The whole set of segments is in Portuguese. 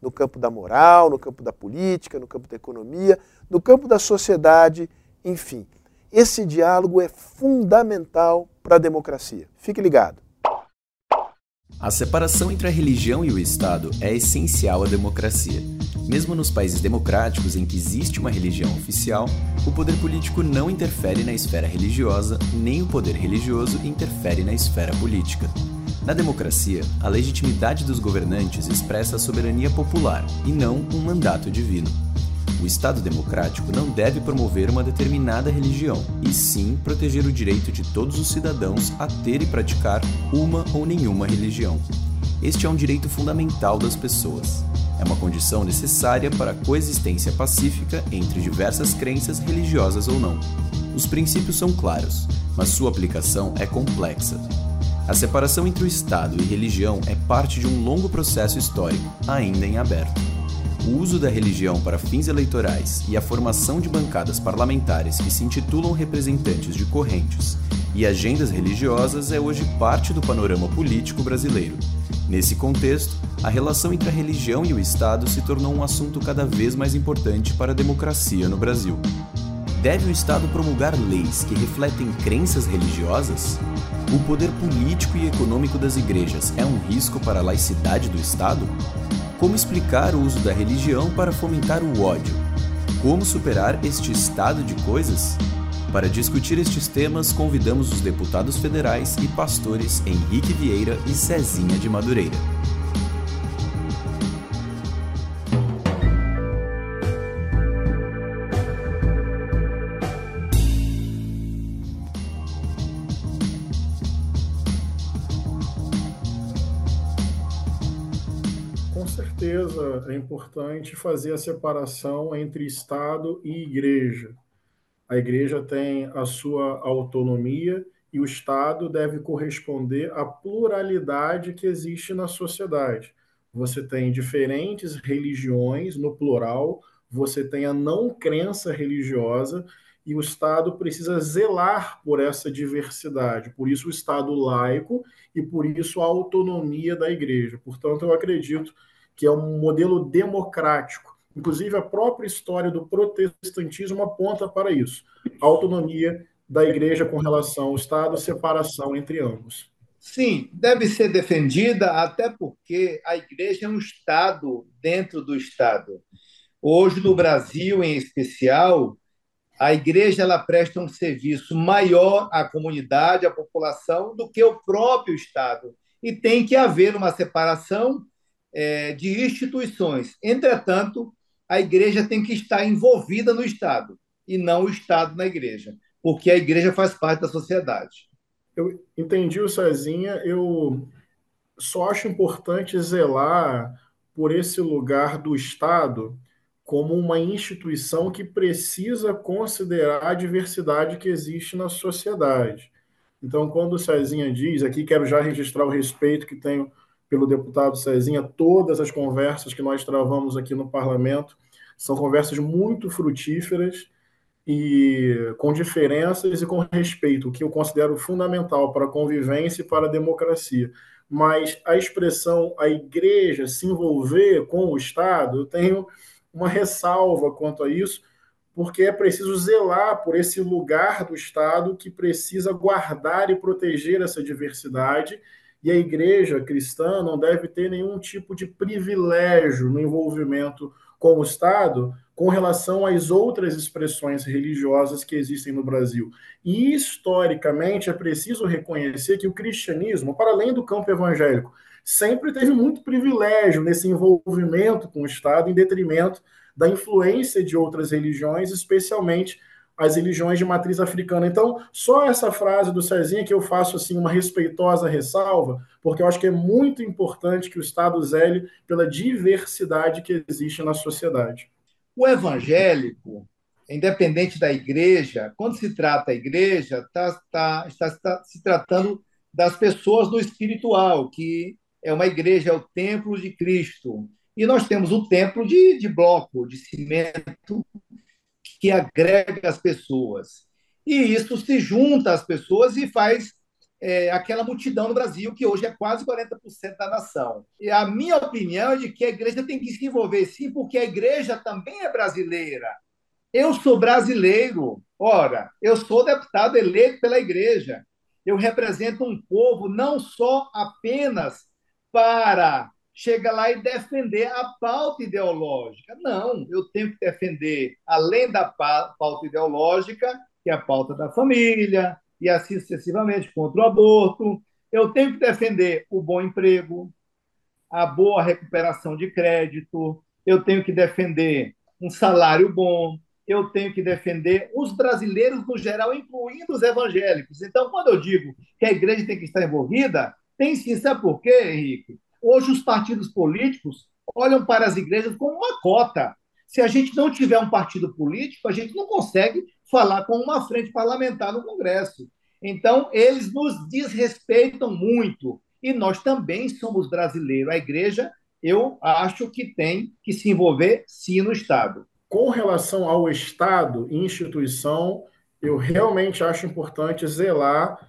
no campo da moral, no campo da política, no campo da economia, no campo da sociedade, enfim. Esse diálogo é fundamental para a democracia. Fique ligado. A separação entre a religião e o Estado é essencial à democracia. Mesmo nos países democráticos em que existe uma religião oficial, o poder político não interfere na esfera religiosa, nem o poder religioso interfere na esfera política. Na democracia, a legitimidade dos governantes expressa a soberania popular e não um mandato divino. O Estado democrático não deve promover uma determinada religião, e sim proteger o direito de todos os cidadãos a ter e praticar uma ou nenhuma religião. Este é um direito fundamental das pessoas. É uma condição necessária para a coexistência pacífica entre diversas crenças religiosas ou não. Os princípios são claros, mas sua aplicação é complexa. A separação entre o Estado e religião é parte de um longo processo histórico, ainda em aberto. O uso da religião para fins eleitorais e a formação de bancadas parlamentares que se intitulam representantes de correntes e agendas religiosas é hoje parte do panorama político brasileiro. Nesse contexto, a relação entre a religião e o Estado se tornou um assunto cada vez mais importante para a democracia no Brasil. Deve o Estado promulgar leis que refletem crenças religiosas? O poder político e econômico das igrejas é um risco para a laicidade do Estado? Como explicar o uso da religião para fomentar o ódio? Como superar este estado de coisas? Para discutir estes temas, convidamos os deputados federais e pastores Henrique Vieira e Cezinha de Madureira. É importante fazer a separação entre Estado e Igreja. A Igreja tem a sua autonomia e o Estado deve corresponder à pluralidade que existe na sociedade. Você tem diferentes religiões, no plural, você tem a não crença religiosa e o Estado precisa zelar por essa diversidade. Por isso, o Estado laico e por isso a autonomia da Igreja. Portanto, eu acredito que é um modelo democrático. Inclusive, a própria história do protestantismo aponta para isso. A autonomia da igreja com relação ao Estado, separação entre ambos. Sim, deve ser defendida, até porque a igreja é um Estado dentro do Estado. Hoje, no Brasil, em especial, a igreja ela presta um serviço maior à comunidade, à população, do que o próprio Estado. E tem que haver uma separação é, de instituições. Entretanto, a igreja tem que estar envolvida no Estado e não o Estado na igreja, porque a igreja faz parte da sociedade. Eu entendi o Cezinha, eu só acho importante zelar por esse lugar do Estado como uma instituição que precisa considerar a diversidade que existe na sociedade. Então, quando o Cezinha diz, aqui quero já registrar o respeito que tenho pelo deputado Cezinha, todas as conversas que nós travamos aqui no parlamento são conversas muito frutíferas e com diferenças e com respeito, o que eu considero fundamental para a convivência e para a democracia. Mas a expressão a igreja se envolver com o Estado, eu tenho uma ressalva quanto a isso, porque é preciso zelar por esse lugar do Estado que precisa guardar e proteger essa diversidade e a igreja cristã não deve ter nenhum tipo de privilégio no envolvimento com o Estado com relação às outras expressões religiosas que existem no Brasil. E historicamente é preciso reconhecer que o cristianismo, para além do campo evangélico, sempre teve muito privilégio nesse envolvimento com o Estado em detrimento da influência de outras religiões, especialmente as religiões de matriz africana. Então, só essa frase do Cezinha que eu faço assim uma respeitosa ressalva, porque eu acho que é muito importante que o Estado zele pela diversidade que existe na sociedade. O evangélico, independente da igreja, quando se trata a igreja, tá, tá, está, está se tratando das pessoas do espiritual, que é uma igreja, é o templo de Cristo. E nós temos o templo de, de bloco, de cimento, que agrega as pessoas. E isso se junta às pessoas e faz é, aquela multidão no Brasil, que hoje é quase 40% da nação. E a minha opinião é de que a igreja tem que se envolver sim, porque a igreja também é brasileira. Eu sou brasileiro. Ora, eu sou deputado eleito pela igreja. Eu represento um povo não só apenas para chegar lá e defender a pauta ideológica. Não, eu tenho que defender, além da pauta ideológica, que é a pauta da família, e assim sucessivamente, contra o aborto. Eu tenho que defender o bom emprego, a boa recuperação de crédito, eu tenho que defender um salário bom, eu tenho que defender os brasileiros no geral, incluindo os evangélicos. Então, quando eu digo que a igreja tem que estar envolvida, tem sim. Sabe por quê, Henrique? Hoje, os partidos políticos olham para as igrejas como uma cota. Se a gente não tiver um partido político, a gente não consegue falar com uma frente parlamentar no Congresso. Então, eles nos desrespeitam muito. E nós também somos brasileiros. A igreja, eu acho que tem que se envolver, sim, no Estado. Com relação ao Estado e instituição, eu realmente acho importante zelar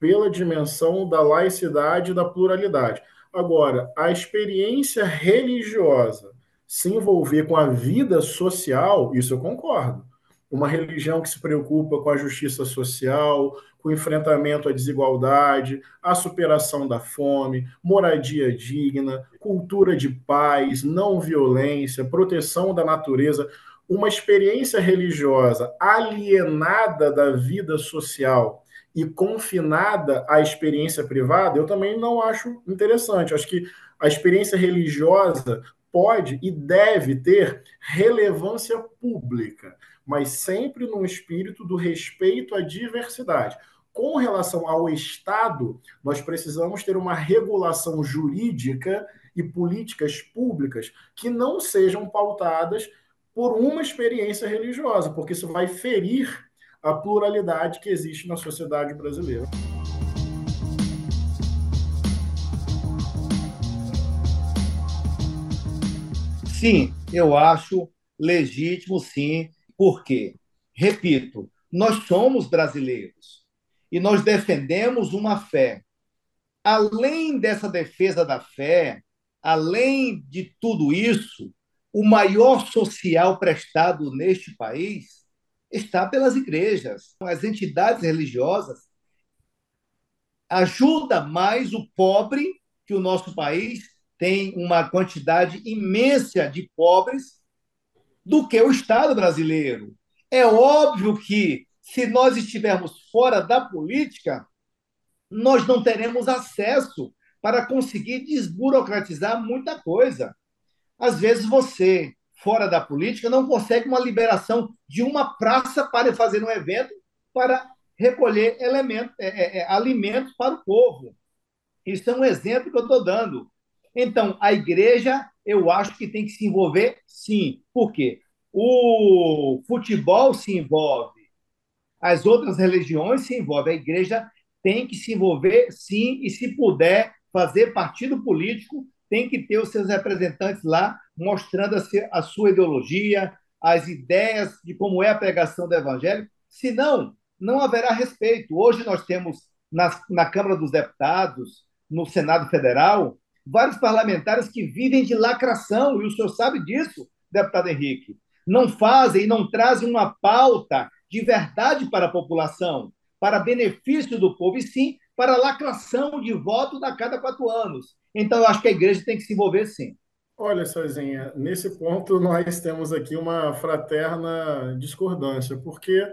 pela dimensão da laicidade e da pluralidade. Agora, a experiência religiosa se envolver com a vida social, isso eu concordo. Uma religião que se preocupa com a justiça social, com o enfrentamento à desigualdade, a superação da fome, moradia digna, cultura de paz, não violência, proteção da natureza, uma experiência religiosa alienada da vida social e confinada à experiência privada, eu também não acho interessante. Acho que a experiência religiosa pode e deve ter relevância pública mas sempre no espírito do respeito à diversidade. Com relação ao Estado, nós precisamos ter uma regulação jurídica e políticas públicas que não sejam pautadas por uma experiência religiosa, porque isso vai ferir a pluralidade que existe na sociedade brasileira. Sim, eu acho legítimo, sim, por quê? Repito, nós somos brasileiros e nós defendemos uma fé. Além dessa defesa da fé, além de tudo isso, o maior social prestado neste país está pelas igrejas. As entidades religiosas ajuda mais o pobre, que o nosso país tem uma quantidade imensa de pobres do que o Estado brasileiro. É óbvio que, se nós estivermos fora da política, nós não teremos acesso para conseguir desburocratizar muita coisa. Às vezes você, fora da política, não consegue uma liberação de uma praça para fazer um evento para recolher elementos, é, é, é, alimentos para o povo. Isso é um exemplo que eu estou dando. Então, a igreja, eu acho que tem que se envolver, sim. Por quê? O futebol se envolve, as outras religiões se envolvem, a igreja tem que se envolver, sim, e se puder fazer partido político, tem que ter os seus representantes lá mostrando a sua ideologia, as ideias de como é a pregação do evangelho, senão não haverá respeito. Hoje nós temos na, na Câmara dos Deputados, no Senado Federal, vários parlamentares que vivem de lacração, e o senhor sabe disso, deputado Henrique. Não fazem e não trazem uma pauta de verdade para a população, para benefício do povo, e sim para lacração de votos a cada quatro anos. Então, eu acho que a igreja tem que se envolver sim. Olha, Sozinha, nesse ponto nós temos aqui uma fraterna discordância, porque,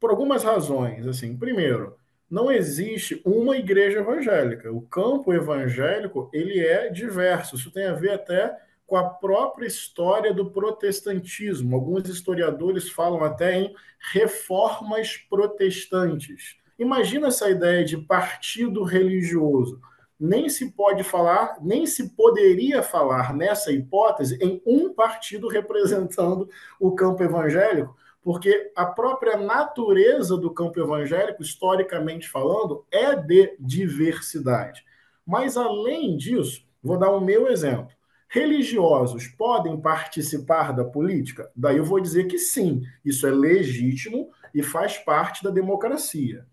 por algumas razões, assim, primeiro, não existe uma igreja evangélica. O campo evangélico ele é diverso. Isso tem a ver até com a própria história do protestantismo. Alguns historiadores falam até em reformas protestantes. Imagina essa ideia de partido religioso. Nem se pode falar, nem se poderia falar nessa hipótese em um partido representando o campo evangélico, porque a própria natureza do campo evangélico, historicamente falando, é de diversidade. Mas, além disso, vou dar o meu exemplo. Religiosos podem participar da política? Daí eu vou dizer que sim, isso é legítimo e faz parte da democracia.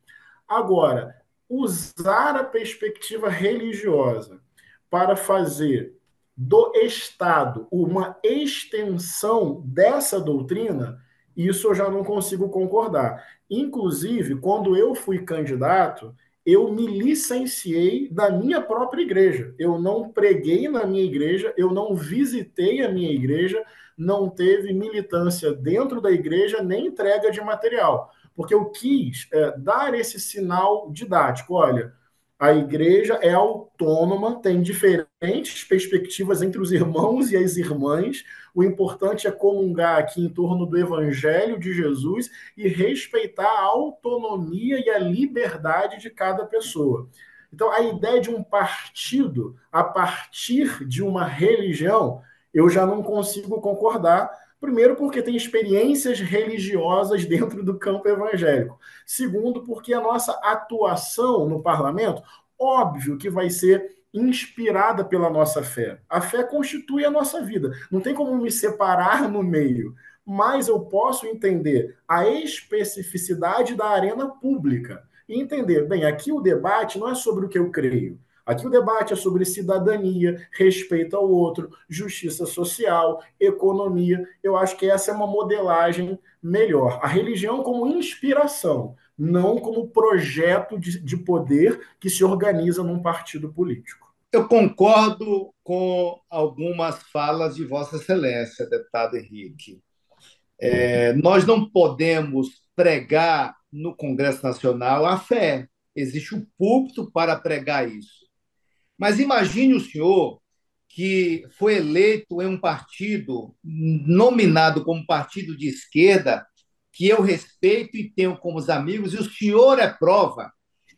Agora, usar a perspectiva religiosa para fazer do Estado uma extensão dessa doutrina, isso eu já não consigo concordar. Inclusive, quando eu fui candidato, eu me licenciei da minha própria igreja. Eu não preguei na minha igreja, eu não visitei a minha igreja, não teve militância dentro da igreja, nem entrega de material. Porque eu quis é, dar esse sinal didático. Olha, a igreja é autônoma, tem diferentes perspectivas entre os irmãos e as irmãs. O importante é comungar aqui em torno do evangelho de Jesus e respeitar a autonomia e a liberdade de cada pessoa. Então, a ideia de um partido a partir de uma religião, eu já não consigo concordar, Primeiro, porque tem experiências religiosas dentro do campo evangélico. Segundo, porque a nossa atuação no parlamento, óbvio que vai ser inspirada pela nossa fé. A fé constitui a nossa vida. Não tem como me separar no meio. Mas eu posso entender a especificidade da arena pública e entender, bem, aqui o debate não é sobre o que eu creio. Aqui o debate é sobre cidadania, respeito ao outro, justiça social, economia. Eu acho que essa é uma modelagem melhor. A religião como inspiração, não como projeto de, de poder que se organiza num partido político. Eu concordo com algumas falas de Vossa Excelência, deputado Henrique. É, nós não podemos pregar no Congresso Nacional a fé. Existe o um púlpito para pregar isso. Mas imagine o senhor que foi eleito em um partido nominado como partido de esquerda, que eu respeito e tenho como amigos, e o senhor é prova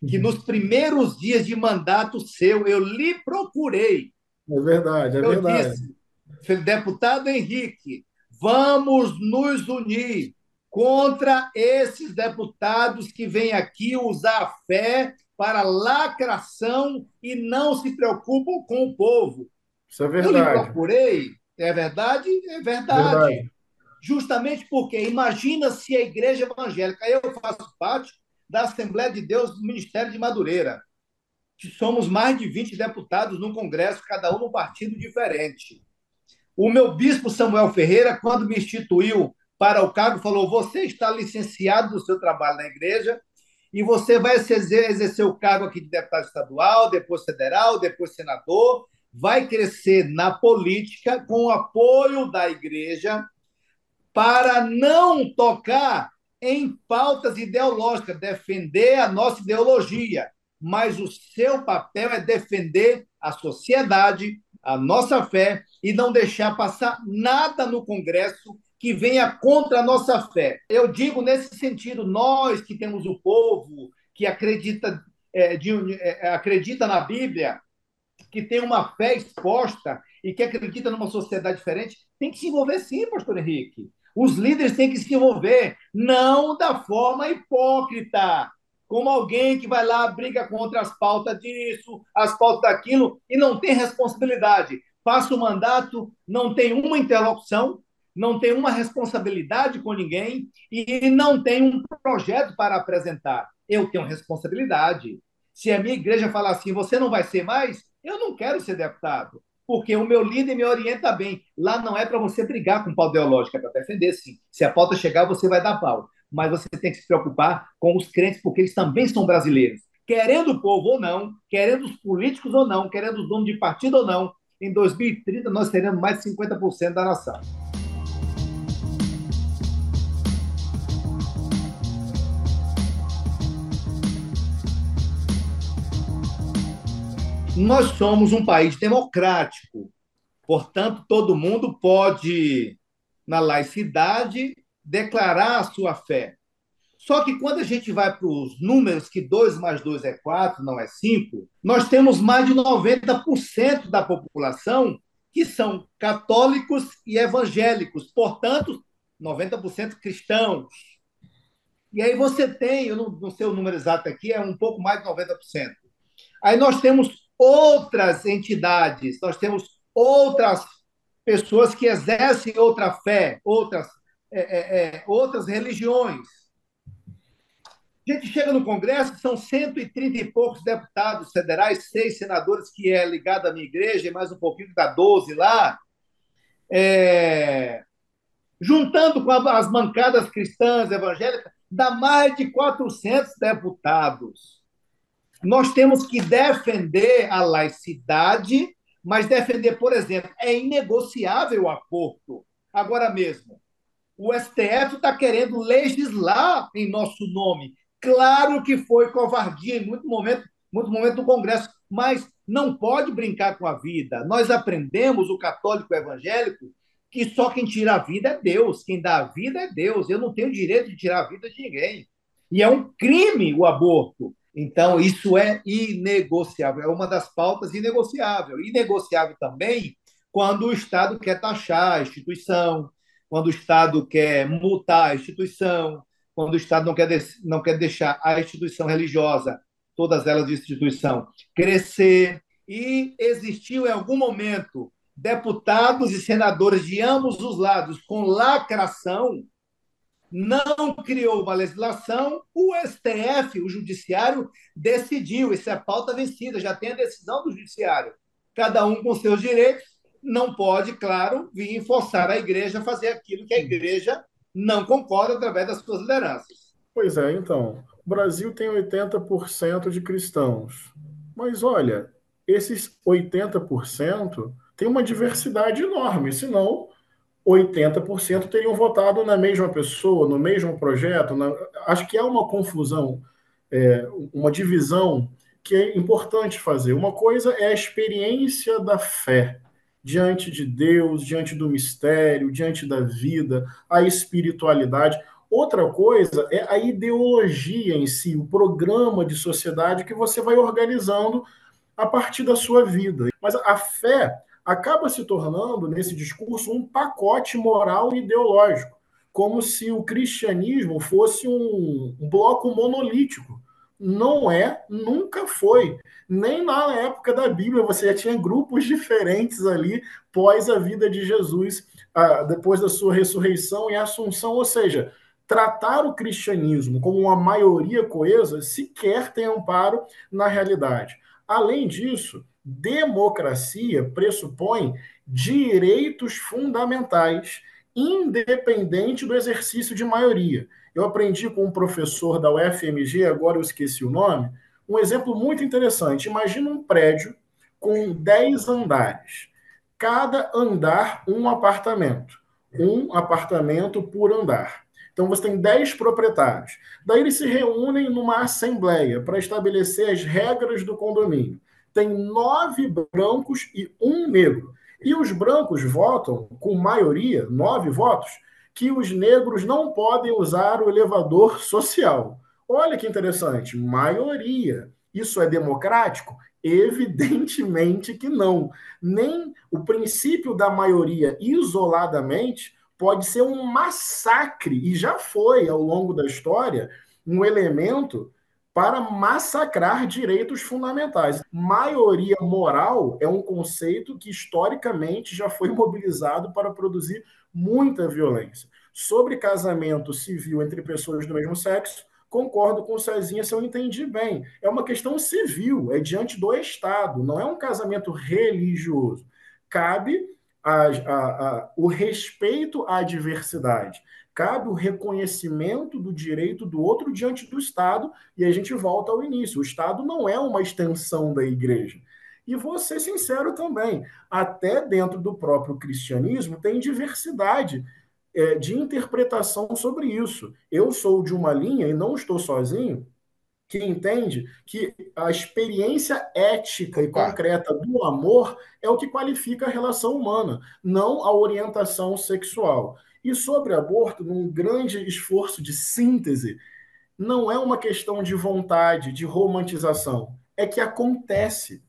que nos primeiros dias de mandato seu eu lhe procurei. É verdade, é eu verdade. Disse, deputado Henrique, vamos nos unir contra esses deputados que vêm aqui usar a fé para lacração e não se preocupam com o povo. Isso é verdade. Eu lhe procurei, é verdade? É verdade. verdade. Justamente porque imagina se a igreja evangélica, eu faço parte da Assembleia de Deus do Ministério de Madureira, que somos mais de 20 deputados no Congresso, cada um num partido diferente. O meu bispo Samuel Ferreira, quando me instituiu para o cargo, falou: Você está licenciado do seu trabalho na igreja e você vai exercer o cargo aqui de deputado estadual, depois federal, depois senador, vai crescer na política com o apoio da igreja para não tocar em pautas ideológicas, defender a nossa ideologia, mas o seu papel é defender a sociedade, a nossa fé e não deixar passar nada no Congresso que venha contra a nossa fé. Eu digo nesse sentido, nós que temos o povo que acredita, é, de, é, acredita na Bíblia, que tem uma fé exposta e que acredita numa sociedade diferente, tem que se envolver sim, pastor Henrique. Os líderes têm que se envolver, não da forma hipócrita, como alguém que vai lá, briga contra as pautas disso, as pautas daquilo, e não tem responsabilidade. Passa o mandato, não tem uma interlocução, não tem uma responsabilidade com ninguém e não tem um projeto para apresentar. Eu tenho responsabilidade. Se a minha igreja falar assim, você não vai ser mais, eu não quero ser deputado, porque o meu líder me orienta bem. Lá não é para você brigar com pau ideológico, é para defender, sim. Se a pauta chegar, você vai dar pau. Mas você tem que se preocupar com os crentes, porque eles também são brasileiros. Querendo o povo ou não, querendo os políticos ou não, querendo os donos de partido ou não, em 2030 nós teremos mais de 50% da nação. Nós somos um país democrático, portanto, todo mundo pode, na laicidade, declarar a sua fé. Só que quando a gente vai para os números, que 2 mais 2 é 4, não é 5, nós temos mais de 90% da população que são católicos e evangélicos. Portanto, 90% cristãos. E aí você tem, eu não, não sei o número exato aqui, é um pouco mais de 90%. Aí nós temos outras entidades, nós temos outras pessoas que exercem outra fé, outras, é, é, é outras religiões. A gente chega no Congresso, são 130 e poucos deputados federais, seis senadores, que é ligado à minha igreja, e mais um pouquinho, que dá 12 lá. É... Juntando com as bancadas cristãs, evangélicas, dá mais de 400 deputados. Nós temos que defender a laicidade, mas defender, por exemplo, é inegociável o aborto. Agora mesmo, o STF está querendo legislar em nosso nome. Claro que foi covardia em muito momento, muito momento do Congresso, mas não pode brincar com a vida. Nós aprendemos, o católico evangélico, que só quem tira a vida é Deus, quem dá a vida é Deus. Eu não tenho direito de tirar a vida de ninguém. E é um crime o aborto. Então, isso é inegociável, é uma das pautas inegociável. Inegociável também quando o Estado quer taxar a instituição, quando o Estado quer multar a instituição, quando o Estado não quer, não quer deixar a instituição religiosa, todas elas de instituição, crescer. E existiu em algum momento deputados e senadores de ambos os lados com lacração, não criou uma legislação, o STF, o Judiciário, decidiu. Isso é pauta vencida, já tem a decisão do Judiciário. Cada um com seus direitos, não pode, claro, vir forçar a igreja a fazer aquilo que a igreja não concorda através das suas lideranças. Pois é, então. O Brasil tem 80% de cristãos. Mas olha, esses 80% tem uma diversidade enorme, senão 80% teriam votado na mesma pessoa, no mesmo projeto. Na... Acho que há uma confusão, é, uma divisão que é importante fazer. Uma coisa é a experiência da fé diante de Deus, diante do mistério, diante da vida, a espiritualidade. Outra coisa é a ideologia em si, o programa de sociedade que você vai organizando a partir da sua vida. Mas a fé acaba se tornando, nesse discurso, um pacote moral e ideológico, como se o cristianismo fosse um bloco monolítico não é, nunca foi. Nem na época da Bíblia você já tinha grupos diferentes ali pós a vida de Jesus, depois da sua ressurreição e assunção, ou seja, tratar o cristianismo como uma maioria coesa sequer tem amparo na realidade. Além disso, democracia pressupõe direitos fundamentais, independente do exercício de maioria. Eu aprendi com um professor da UFMG, agora eu esqueci o nome, um exemplo muito interessante. Imagina um prédio com 10 andares. Cada andar, um apartamento. Um apartamento por andar. Então você tem 10 proprietários. Daí eles se reúnem numa assembleia para estabelecer as regras do condomínio. Tem nove brancos e um negro. E os brancos votam, com maioria, nove votos, que os negros não podem usar o elevador social. Olha que interessante, maioria. Isso é democrático? Evidentemente que não. Nem o princípio da maioria isoladamente pode ser um massacre, e já foi ao longo da história um elemento para massacrar direitos fundamentais. Maioria moral é um conceito que historicamente já foi mobilizado para produzir muita violência. Sobre casamento civil entre pessoas do mesmo sexo, concordo com o Cezinha se eu entendi bem. É uma questão civil, é diante do Estado, não é um casamento religioso. Cabe a, a, a, o respeito à diversidade, cabe o reconhecimento do direito do outro diante do Estado, e a gente volta ao início. O Estado não é uma extensão da igreja. E vou ser sincero também, até dentro do próprio cristianismo tem diversidade é, de interpretação sobre isso. Eu sou de uma linha, e não estou sozinho, que entende que a experiência ética e concreta do amor é o que qualifica a relação humana, não a orientação sexual. E sobre aborto, num grande esforço de síntese, não é uma questão de vontade, de romantização, é que acontece.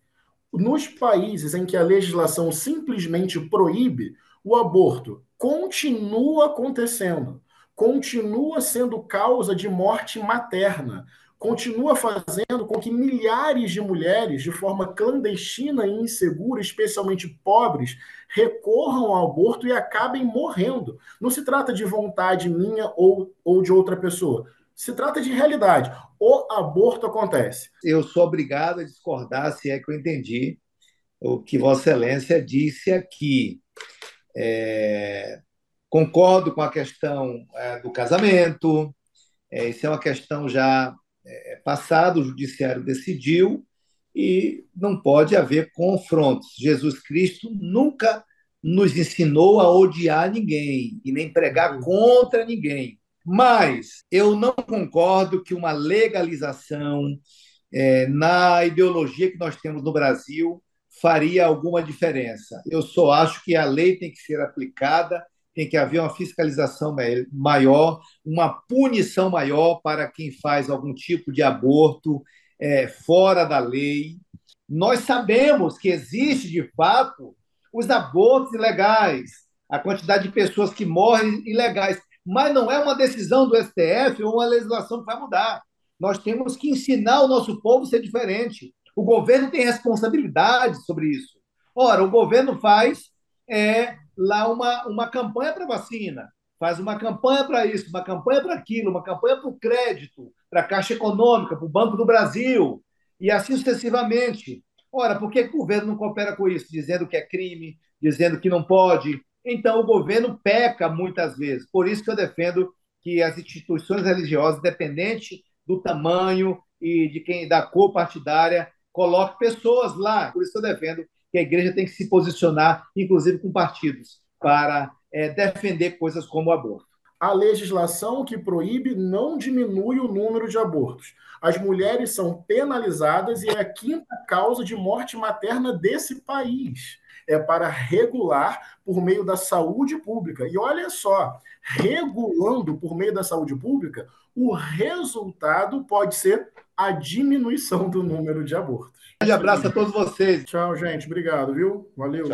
Nos países em que a legislação simplesmente proíbe, o aborto continua acontecendo, continua sendo causa de morte materna, continua fazendo com que milhares de mulheres, de forma clandestina e insegura, especialmente pobres, recorram ao aborto e acabem morrendo. Não se trata de vontade minha ou, ou de outra pessoa. Se trata de realidade. O aborto acontece. Eu sou obrigado a discordar, se é que eu entendi o que Vossa Excelência disse aqui. É, concordo com a questão é, do casamento, é, isso é uma questão já é, passada, o judiciário decidiu e não pode haver confrontos. Jesus Cristo nunca nos ensinou a odiar ninguém e nem pregar contra ninguém. Mas eu não concordo que uma legalização é, na ideologia que nós temos no Brasil faria alguma diferença. Eu só acho que a lei tem que ser aplicada, tem que haver uma fiscalização maior, uma punição maior para quem faz algum tipo de aborto é, fora da lei. Nós sabemos que existe, de fato, os abortos ilegais, a quantidade de pessoas que morrem ilegais mas não é uma decisão do STF ou uma legislação que vai mudar. Nós temos que ensinar o nosso povo a ser diferente. O governo tem responsabilidade sobre isso. Ora, o governo faz é, lá uma, uma campanha para vacina, faz uma campanha para isso, uma campanha para aquilo, uma campanha para o crédito, para a Caixa Econômica, para o Banco do Brasil, e assim sucessivamente. Ora, por que o governo não coopera com isso? Dizendo que é crime, dizendo que não pode, então, o governo peca muitas vezes. Por isso que eu defendo que as instituições religiosas, independente do tamanho e de quem da cor partidária, coloquem pessoas lá. Por isso eu defendo que a igreja tem que se posicionar, inclusive com partidos, para é, defender coisas como o aborto. A legislação que proíbe não diminui o número de abortos. As mulheres são penalizadas e é a quinta causa de morte materna desse país é para regular por meio da saúde pública. E olha só, regulando por meio da saúde pública, o resultado pode ser a diminuição do número de abortos. Um abraço a todos vocês. Tchau, gente. Obrigado, viu? Valeu.